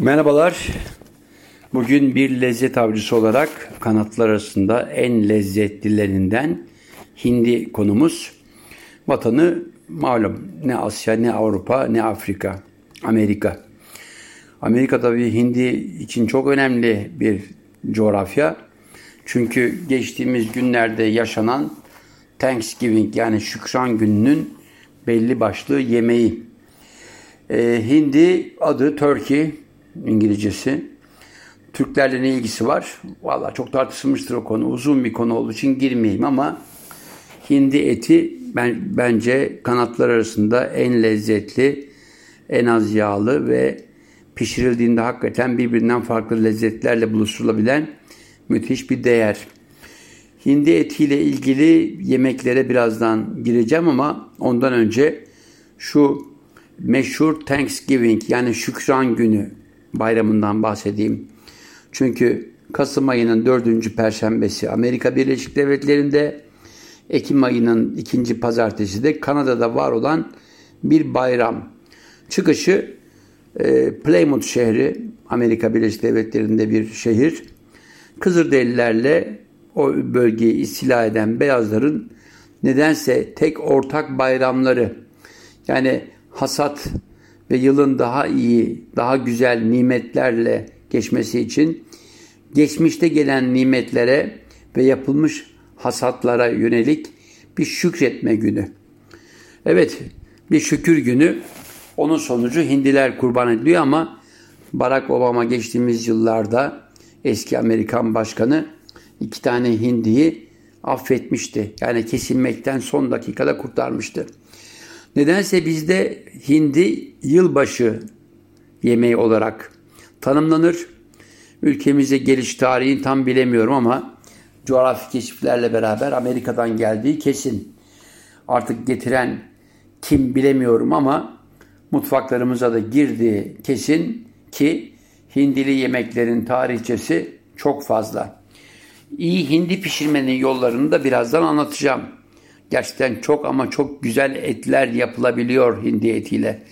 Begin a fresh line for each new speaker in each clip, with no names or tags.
Merhabalar. Bugün bir lezzet avcısı olarak kanatlar arasında en lezzetlilerinden hindi konumuz. Vatanı malum ne Asya ne Avrupa ne Afrika, Amerika. Amerika tabii hindi için çok önemli bir coğrafya. Çünkü geçtiğimiz günlerde yaşanan Thanksgiving yani Şükran Günü'nün belli başlı yemeği. Ee, hindi adı Turkey İngilizcesi. Türklerle ne ilgisi var? Valla çok tartışılmıştır o konu. Uzun bir konu olduğu için girmeyeyim ama hindi eti ben, bence kanatlar arasında en lezzetli, en az yağlı ve pişirildiğinde hakikaten birbirinden farklı lezzetlerle buluşturulabilen müthiş bir değer. Hindi etiyle ilgili yemeklere birazdan gireceğim ama ondan önce şu meşhur Thanksgiving yani Şükran Günü bayramından bahsedeyim. Çünkü Kasım ayının dördüncü perşembesi Amerika Birleşik Devletleri'nde, Ekim ayının ikinci pazartesi de Kanada'da var olan bir bayram. Çıkışı e, Plymouth şehri, Amerika Birleşik Devletleri'nde bir şehir. Kızılderililerle o bölgeyi istila eden beyazların nedense tek ortak bayramları yani hasat ve yılın daha iyi, daha güzel nimetlerle geçmesi için geçmişte gelen nimetlere ve yapılmış hasatlara yönelik bir şükretme günü. Evet, bir şükür günü. Onun sonucu hindiler kurban ediliyor ama Barack Obama geçtiğimiz yıllarda eski Amerikan başkanı iki tane hindiyi affetmişti. Yani kesilmekten son dakikada kurtarmıştı. Nedense bizde hindi yılbaşı yemeği olarak tanımlanır. Ülkemize geliş tarihini tam bilemiyorum ama coğrafi keşiflerle beraber Amerika'dan geldiği kesin. Artık getiren kim bilemiyorum ama mutfaklarımıza da girdiği kesin ki hindili yemeklerin tarihçesi çok fazla. İyi hindi pişirmenin yollarını da birazdan anlatacağım. Gerçekten çok ama çok güzel etler yapılabiliyor hindi etiyle.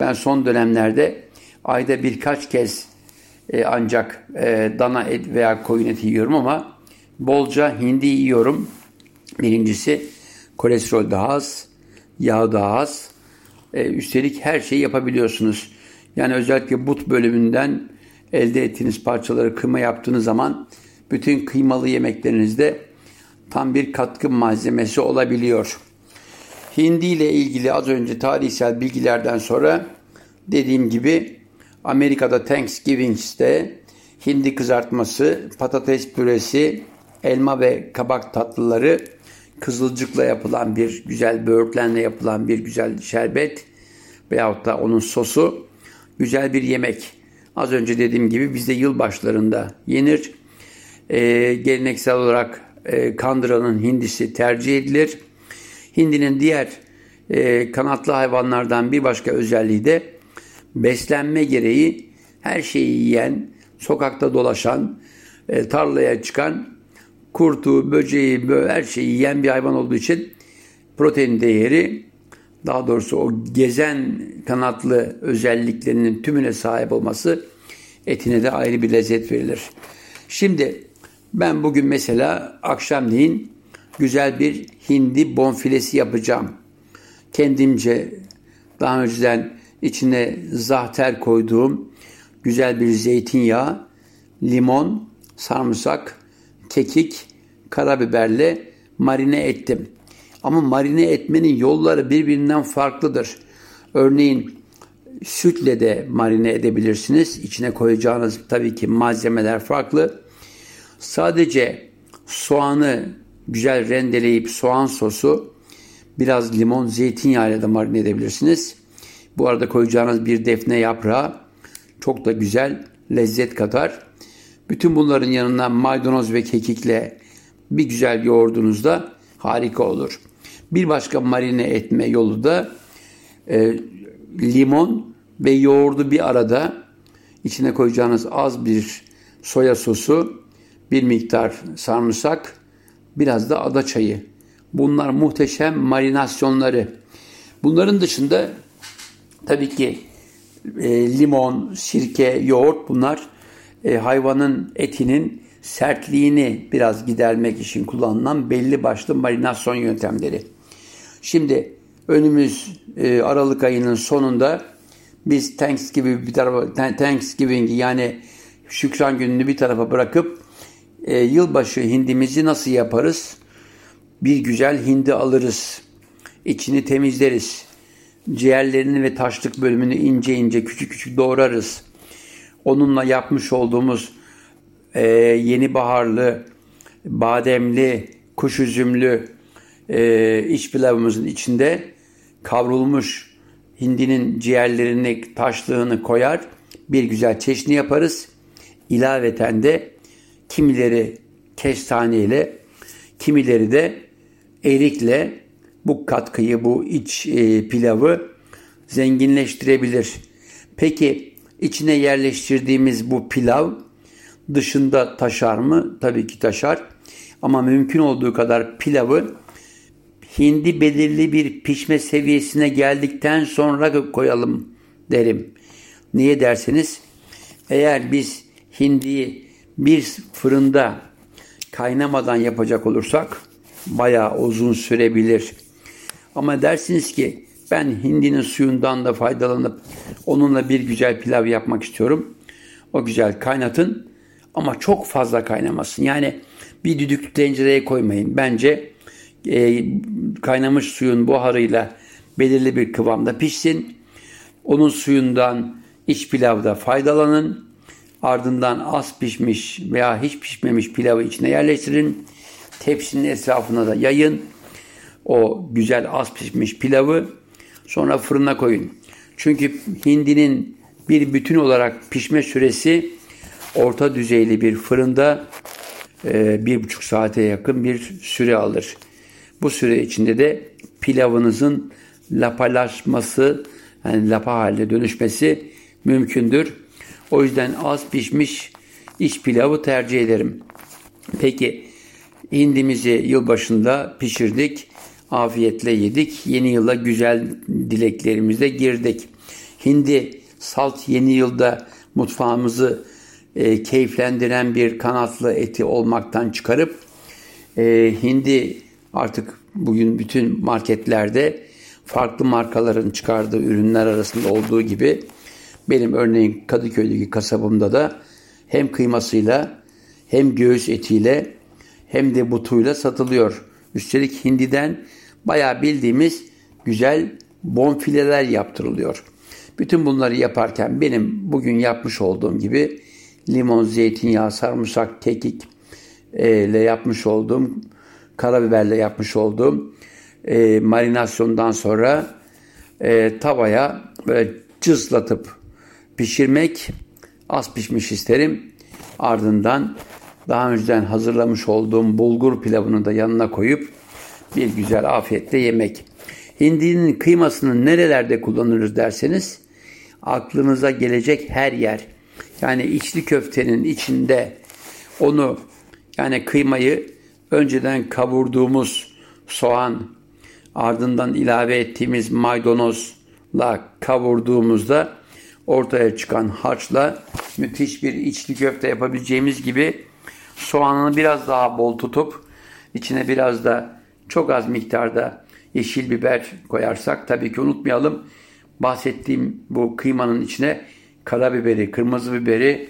Ben son dönemlerde ayda birkaç kez e, ancak e, dana et veya koyun eti yiyorum ama bolca hindi yiyorum. Birincisi kolesterol daha az, yağ daha az. E, üstelik her şeyi yapabiliyorsunuz. Yani özellikle but bölümünden elde ettiğiniz parçaları kıyma yaptığınız zaman bütün kıymalı yemeklerinizde tam bir katkı malzemesi olabiliyor. Hindi ile ilgili az önce tarihsel bilgilerden sonra dediğim gibi Amerika'da Thanksgiving'de hindi kızartması, patates püresi, elma ve kabak tatlıları, kızılcıkla yapılan bir güzel böğürtlenle yapılan bir güzel şerbet veyahut da onun sosu güzel bir yemek. Az önce dediğim gibi bizde yılbaşlarında yenir. Ee, geleneksel olarak e, kandıranın hindisi tercih edilir. Hindinin diğer e, kanatlı hayvanlardan bir başka özelliği de beslenme gereği her şeyi yiyen, sokakta dolaşan, e, tarlaya çıkan, kurtu, böceği, her şeyi yiyen bir hayvan olduğu için protein değeri daha doğrusu o gezen kanatlı özelliklerinin tümüne sahip olması etine de ayrı bir lezzet verilir. Şimdi ben bugün mesela akşamleyin güzel bir hindi bonfilesi yapacağım. Kendimce daha önceden içine zahter koyduğum güzel bir zeytinyağı, limon, sarımsak, kekik, karabiberle marine ettim. Ama marine etmenin yolları birbirinden farklıdır. Örneğin sütle de marine edebilirsiniz. İçine koyacağınız tabii ki malzemeler farklı. Sadece soğanı güzel rendeleyip soğan sosu biraz limon zeytinyağı ile de marine edebilirsiniz. Bu arada koyacağınız bir defne yaprağı çok da güzel lezzet katar. Bütün bunların yanına maydanoz ve kekikle bir güzel yoğurdunuzda harika olur. Bir başka marine etme yolu da e, limon ve yoğurdu bir arada içine koyacağınız az bir soya sosu bir miktar sarımsak, biraz da ada çayı. Bunlar muhteşem marinasyonları. Bunların dışında tabii ki e, limon, sirke, yoğurt bunlar e, hayvanın etinin sertliğini biraz gidermek için kullanılan belli başlı marinasyon yöntemleri. Şimdi önümüz e, Aralık ayının sonunda biz Thanksgiving bir tarafa Thanksgiving yani Şükran gününü bir tarafa bırakıp e, yılbaşı hindimizi nasıl yaparız? Bir güzel hindi alırız. İçini temizleriz. Ciğerlerini ve taşlık bölümünü ince ince küçük küçük doğrarız. Onunla yapmış olduğumuz e, yeni baharlı, bademli, kuş üzümlü e, iç pilavımızın içinde kavrulmuş hindinin ciğerlerini, taşlığını koyar. Bir güzel çeşni yaparız. İlaveten de kimileri kestaneyle, kimileri de erikle bu katkıyı, bu iç e, pilavı zenginleştirebilir. Peki içine yerleştirdiğimiz bu pilav dışında taşar mı? Tabii ki taşar. Ama mümkün olduğu kadar pilavı hindi belirli bir pişme seviyesine geldikten sonra koyalım derim. Niye derseniz eğer biz hindiyi bir fırında kaynamadan yapacak olursak bayağı uzun sürebilir. Ama dersiniz ki ben hindinin suyundan da faydalanıp onunla bir güzel pilav yapmak istiyorum. O güzel kaynatın ama çok fazla kaynamasın. Yani bir düdüklü tencereye koymayın. Bence e, kaynamış suyun buharıyla belirli bir kıvamda pişsin. Onun suyundan iç pilavda faydalanın. Ardından az pişmiş veya hiç pişmemiş pilavı içine yerleştirin. Tepsinin etrafına da yayın. O güzel az pişmiş pilavı sonra fırına koyun. Çünkü hindinin bir bütün olarak pişme süresi orta düzeyli bir fırında e, bir buçuk saate yakın bir süre alır. Bu süre içinde de pilavınızın lapalaşması yani lapa haline dönüşmesi mümkündür. O yüzden az pişmiş iç pilavı tercih ederim. Peki hindimizi yılbaşında pişirdik. Afiyetle yedik. Yeni yıla güzel dileklerimizle girdik. Hindi salt yeni yılda mutfağımızı e, keyiflendiren bir kanatlı eti olmaktan çıkarıp e, hindi artık bugün bütün marketlerde farklı markaların çıkardığı ürünler arasında olduğu gibi benim örneğin Kadıköy'deki kasabımda da hem kıymasıyla hem göğüs etiyle hem de butuyla satılıyor. Üstelik hindiden bayağı bildiğimiz güzel bonfileler yaptırılıyor. Bütün bunları yaparken benim bugün yapmış olduğum gibi limon, zeytinyağı, sarımsak, kekik e, ile yapmış olduğum, karabiberle yapmış olduğum e, marinasyondan sonra e, tavaya böyle cızlatıp pişirmek az pişmiş isterim. Ardından daha önceden hazırlamış olduğum bulgur pilavını da yanına koyup bir güzel afiyetle yemek. Hindinin kıymasını nerelerde kullanırız derseniz aklınıza gelecek her yer. Yani içli köftenin içinde onu yani kıymayı önceden kavurduğumuz soğan ardından ilave ettiğimiz maydanozla kavurduğumuzda ortaya çıkan harçla müthiş bir içli köfte yapabileceğimiz gibi soğanını biraz daha bol tutup içine biraz da çok az miktarda yeşil biber koyarsak tabii ki unutmayalım bahsettiğim bu kıymanın içine karabiberi, kırmızı biberi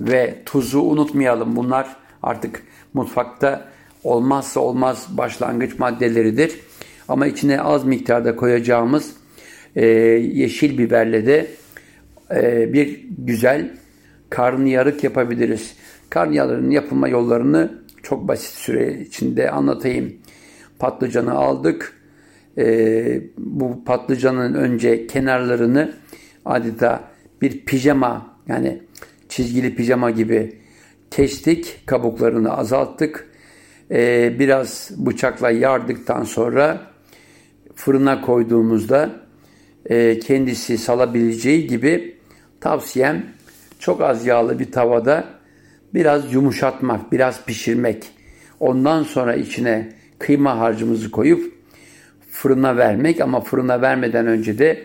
ve tuzu unutmayalım. Bunlar artık mutfakta olmazsa olmaz başlangıç maddeleridir. Ama içine az miktarda koyacağımız e, yeşil biberle de e, bir güzel karnıyarık yapabiliriz. Karnıyarığın yapılma yollarını çok basit süre içinde anlatayım. Patlıcanı aldık. E, bu patlıcanın önce kenarlarını adeta bir pijama yani çizgili pijama gibi kestik. Kabuklarını azalttık. E, biraz bıçakla yardıktan sonra fırına koyduğumuzda e, kendisi salabileceği gibi tavsiyem çok az yağlı bir tavada biraz yumuşatmak, biraz pişirmek. Ondan sonra içine kıyma harcımızı koyup fırına vermek ama fırına vermeden önce de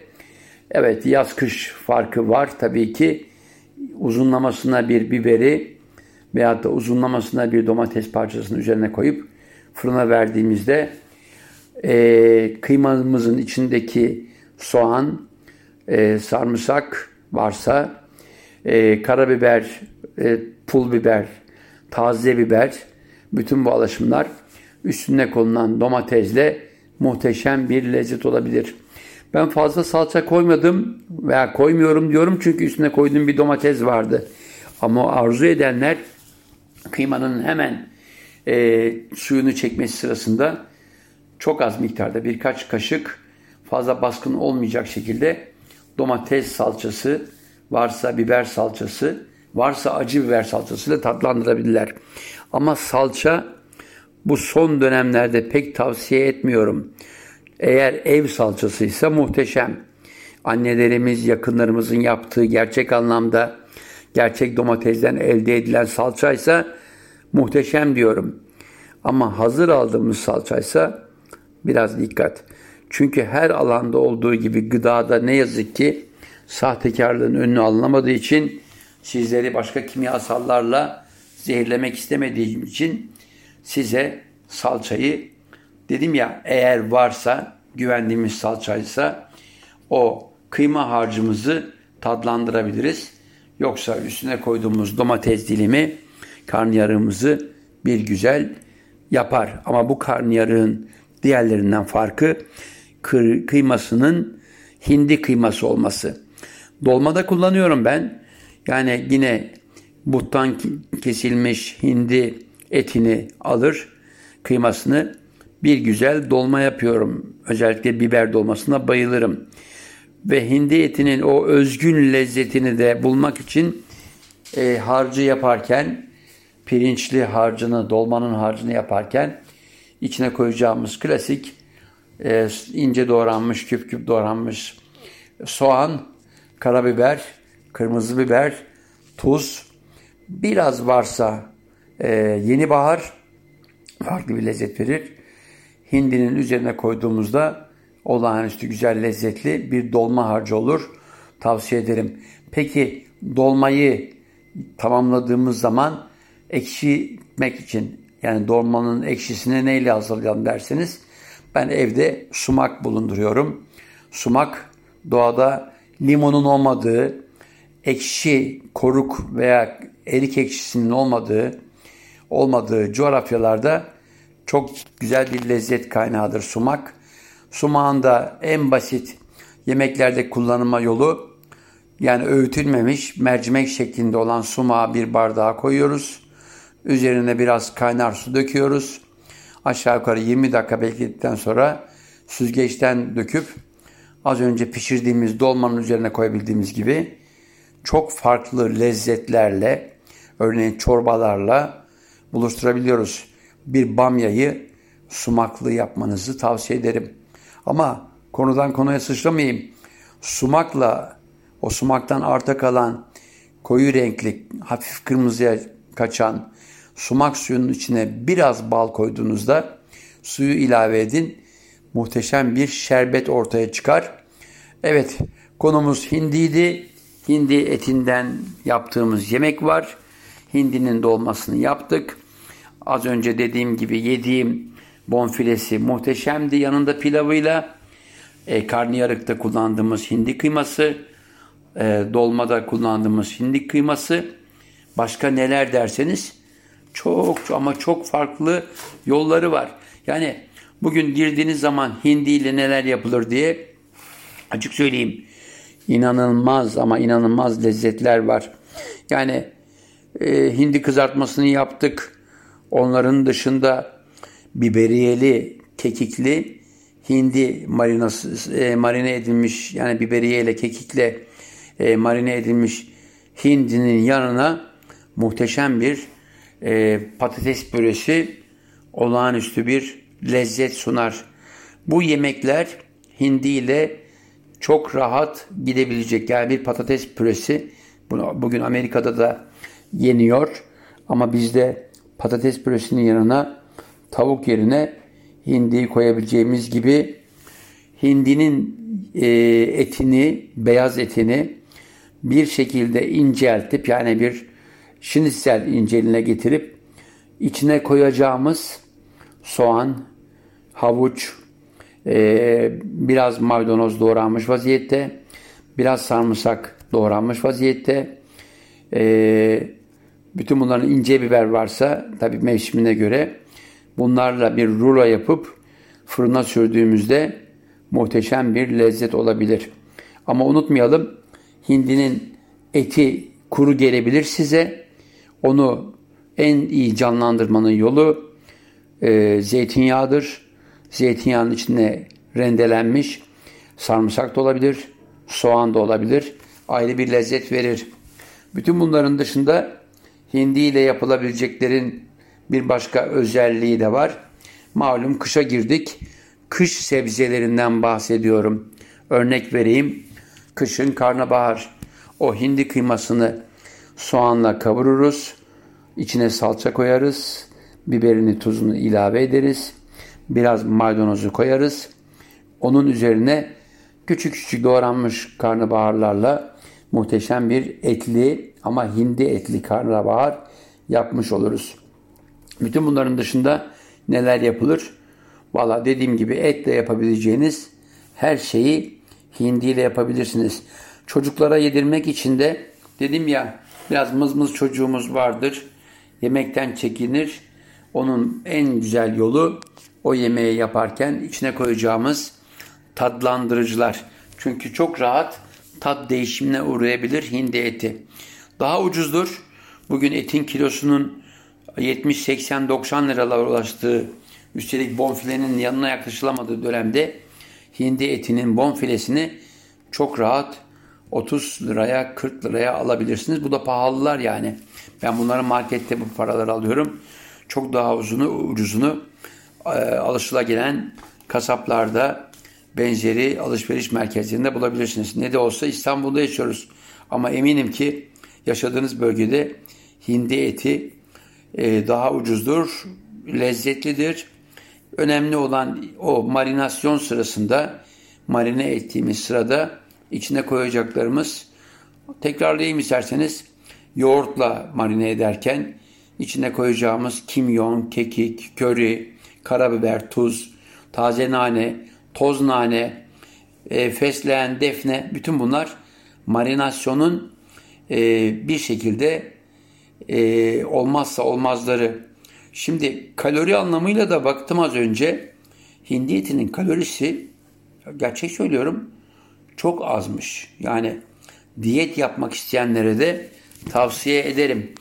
Evet yaz kış farkı var tabii ki. Uzunlamasına bir biberi veyahut da uzunlamasına bir domates parçasını üzerine koyup fırına verdiğimizde e, kıymamızın içindeki soğan, e, sarımsak varsa, e, karabiber, e, pul biber, taze biber, bütün bu alaşımlar üstüne konulan domatesle muhteşem bir lezzet olabilir. Ben fazla salça koymadım veya koymuyorum diyorum çünkü üstüne koyduğum bir domates vardı. Ama arzu edenler kıymanın hemen e, suyunu çekmesi sırasında çok az miktarda birkaç kaşık fazla baskın olmayacak şekilde domates salçası, varsa biber salçası, varsa acı biber salçası ile tatlandırabilirler. Ama salça bu son dönemlerde pek tavsiye etmiyorum. Eğer ev salçasıysa muhteşem. Annelerimiz, yakınlarımızın yaptığı gerçek anlamda gerçek domatesden elde edilen salçaysa muhteşem diyorum. Ama hazır aldığımız salçaysa biraz dikkat. Çünkü her alanda olduğu gibi gıdada ne yazık ki sahtekarlığın önünü alınamadığı için sizleri başka kimyasallarla zehirlemek istemediğim için size salçayı dedim ya eğer varsa güvendiğimiz salçaysa o kıyma harcımızı tadlandırabiliriz. Yoksa üstüne koyduğumuz domates dilimi karnıyarığımızı bir güzel yapar. Ama bu karnıyarığın diğerlerinden farkı kıymasının hindi kıyması olması. Dolmada kullanıyorum ben. Yani yine buttan kesilmiş hindi etini alır, kıymasını bir güzel dolma yapıyorum. Özellikle biber dolmasına bayılırım. Ve hindi etinin o özgün lezzetini de bulmak için e, harcı yaparken, pirinçli harcını, dolmanın harcını yaparken içine koyacağımız klasik e, ince doğranmış, küp küp doğranmış soğan, karabiber, kırmızı biber, tuz, biraz varsa e, yeni bahar farklı bir lezzet verir. Hindinin üzerine koyduğumuzda olağanüstü güzel lezzetli bir dolma harcı olur. Tavsiye ederim. Peki dolmayı tamamladığımız zaman ekşitmek için yani dolmanın ekşisini neyle hazırlayalım derseniz ben evde sumak bulunduruyorum. Sumak doğada limonun olmadığı, ekşi, koruk veya erik ekşisinin olmadığı olmadığı coğrafyalarda çok güzel bir lezzet kaynağıdır sumak. Sumağın da en basit yemeklerde kullanılma yolu yani öğütülmemiş mercimek şeklinde olan sumağı bir bardağa koyuyoruz. Üzerine biraz kaynar su döküyoruz. Aşağı yukarı 20 dakika bekledikten sonra süzgeçten döküp az önce pişirdiğimiz dolmanın üzerine koyabildiğimiz gibi çok farklı lezzetlerle örneğin çorbalarla buluşturabiliyoruz. Bir bamyayı sumaklı yapmanızı tavsiye ederim. Ama konudan konuya sıçramayayım. Sumakla o sumaktan arta kalan koyu renkli, hafif kırmızıya kaçan sumak suyunun içine biraz bal koyduğunuzda suyu ilave edin. Muhteşem bir şerbet ortaya çıkar. Evet, konumuz hindiydi. Hindi etinden yaptığımız yemek var. Hindinin dolmasını yaptık. Az önce dediğim gibi yediğim bonfilesi muhteşemdi. Yanında pilavıyla e, karnıyarıkta kullandığımız hindi kıyması, e, dolmada kullandığımız hindi kıyması, başka neler derseniz çok ama çok farklı yolları var. Yani bugün girdiğiniz zaman hindi ile neler yapılır diye açık söyleyeyim. İnanılmaz ama inanılmaz lezzetler var. Yani e, hindi kızartmasını yaptık. Onların dışında biberiyeli, kekikli hindi marinası, e, marine edilmiş yani biberiye ile kekikle e, marine edilmiş hindinin yanına muhteşem bir e, patates püresi olağanüstü bir lezzet sunar. Bu yemekler hindi ile çok rahat gidebilecek. Yani bir patates püresi bugün Amerika'da da yeniyor ama bizde patates püresinin yanına tavuk yerine hindiyi koyabileceğimiz gibi hindinin e, etini, beyaz etini bir şekilde inceltip yani bir şinitsel inceline getirip içine koyacağımız soğan, havuç, e, biraz maydanoz doğranmış vaziyette, biraz sarımsak doğranmış vaziyette, e, bütün bunların ince biber varsa tabi mevsimine göre bunlarla bir rulo yapıp fırına sürdüğümüzde muhteşem bir lezzet olabilir. Ama unutmayalım hindinin eti kuru gelebilir size. Onu en iyi canlandırmanın yolu e, zeytinyağıdır. Zeytinyağının içine rendelenmiş sarımsak da olabilir, soğan da olabilir. Ayrı bir lezzet verir. Bütün bunların dışında hindi ile yapılabileceklerin bir başka özelliği de var. Malum kışa girdik. Kış sebzelerinden bahsediyorum. Örnek vereyim. Kışın karnabahar. O hindi kıymasını soğanla kavururuz. İçine salça koyarız. Biberini, tuzunu ilave ederiz. Biraz maydanozu koyarız. Onun üzerine küçük küçük doğranmış karnabaharlarla muhteşem bir etli ama hindi etli karnabahar yapmış oluruz. Bütün bunların dışında neler yapılır? Valla dediğim gibi etle yapabileceğiniz her şeyi hindiyle yapabilirsiniz. Çocuklara yedirmek için de dedim ya biraz mızmız çocuğumuz vardır. Yemekten çekinir. Onun en güzel yolu o yemeği yaparken içine koyacağımız tadlandırıcılar. Çünkü çok rahat tat değişimine uğrayabilir hindi eti. Daha ucuzdur. Bugün etin kilosunun 70, 80, 90 liralara ulaştığı üstelik bonfilenin yanına yaklaşılamadığı dönemde hindi etinin bonfilesini çok rahat 30 liraya 40 liraya alabilirsiniz. Bu da pahalılar yani. Ben bunları markette bu paraları alıyorum. Çok daha uzunu ucuzunu e, alışılagelen kasaplarda benzeri alışveriş merkezlerinde bulabilirsiniz. Ne de olsa İstanbul'da yaşıyoruz. Ama eminim ki yaşadığınız bölgede hindi eti e, daha ucuzdur, lezzetlidir. Önemli olan o marinasyon sırasında marine ettiğimiz sırada içine koyacaklarımız tekrarlayayım isterseniz yoğurtla marine ederken içine koyacağımız kimyon, kekik, köri, karabiber, tuz, taze nane, toz nane, e, fesleğen, defne bütün bunlar marinasyonun e, bir şekilde e, olmazsa olmazları. Şimdi kalori anlamıyla da baktım az önce hindi etinin kalorisi gerçek söylüyorum çok azmış. Yani diyet yapmak isteyenlere de tavsiye ederim.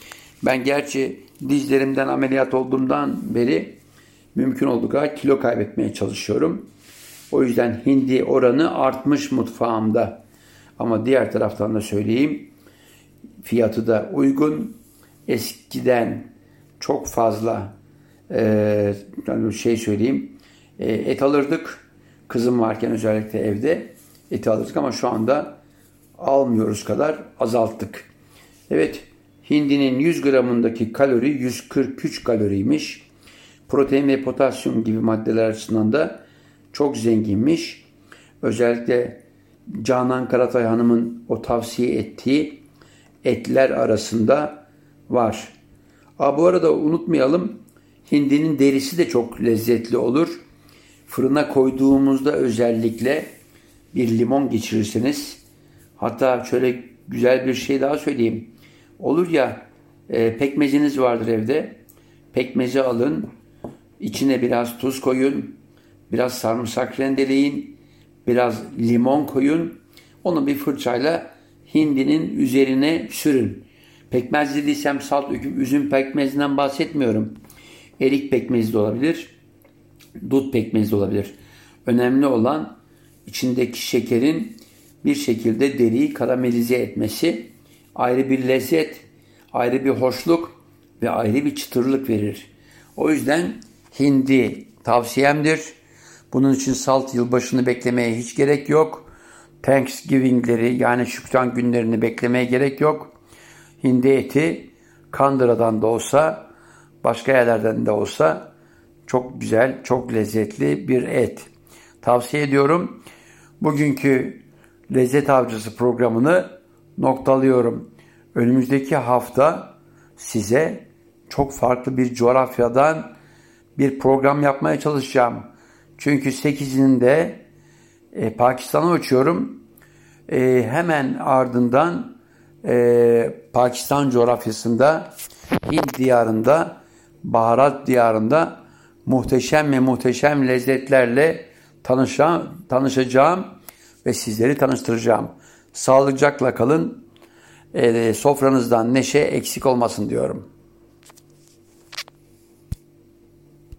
Ben gerçi dizlerimden ameliyat olduğumdan beri mümkün olduğu kadar kilo kaybetmeye çalışıyorum. O yüzden hindi oranı artmış mutfağımda. Ama diğer taraftan da söyleyeyim. Fiyatı da uygun. Eskiden çok fazla e, şey söyleyeyim e, et alırdık. Kızım varken özellikle evde et alırdık ama şu anda almıyoruz kadar azalttık. Evet hindinin 100 gramındaki kalori 143 kaloriymiş. Protein ve potasyum gibi maddeler açısından da çok zenginmiş. Özellikle Canan Karatay Hanım'ın o tavsiye ettiği etler arasında var. Aa, bu arada unutmayalım hindinin derisi de çok lezzetli olur. Fırına koyduğumuzda özellikle bir limon geçirirseniz hatta şöyle güzel bir şey daha söyleyeyim. Olur ya e, pekmeziniz vardır evde. Pekmezi alın. içine biraz tuz koyun. Biraz sarımsak rendeleyin. Biraz limon koyun. Onu bir fırçayla hindinin üzerine sürün. Pekmez dediysem salt üzüm pekmezinden bahsetmiyorum. Erik pekmezi de olabilir. Dut pekmezi de olabilir. Önemli olan içindeki şekerin bir şekilde deriyi karamelize etmesi ayrı bir lezzet, ayrı bir hoşluk ve ayrı bir çıtırlık verir. O yüzden hindi tavsiyemdir. Bunun için salt yılbaşını beklemeye hiç gerek yok. Thanksgiving'leri yani şükran günlerini beklemeye gerek yok. Hindi eti Kandıra'dan da olsa başka yerlerden de olsa çok güzel, çok lezzetli bir et. Tavsiye ediyorum. Bugünkü Lezzet Avcısı programını noktalıyorum. Önümüzdeki hafta size çok farklı bir coğrafyadan bir program yapmaya çalışacağım. Çünkü 8'inde e, Pakistan'a uçuyorum. E, hemen ardından e, Pakistan coğrafyasında Hint diyarında, baharat diyarında muhteşem ve muhteşem lezzetlerle tanışa, tanışacağım ve sizleri tanıştıracağım. Sağlıcakla kalın. E, sofranızdan neşe eksik olmasın diyorum.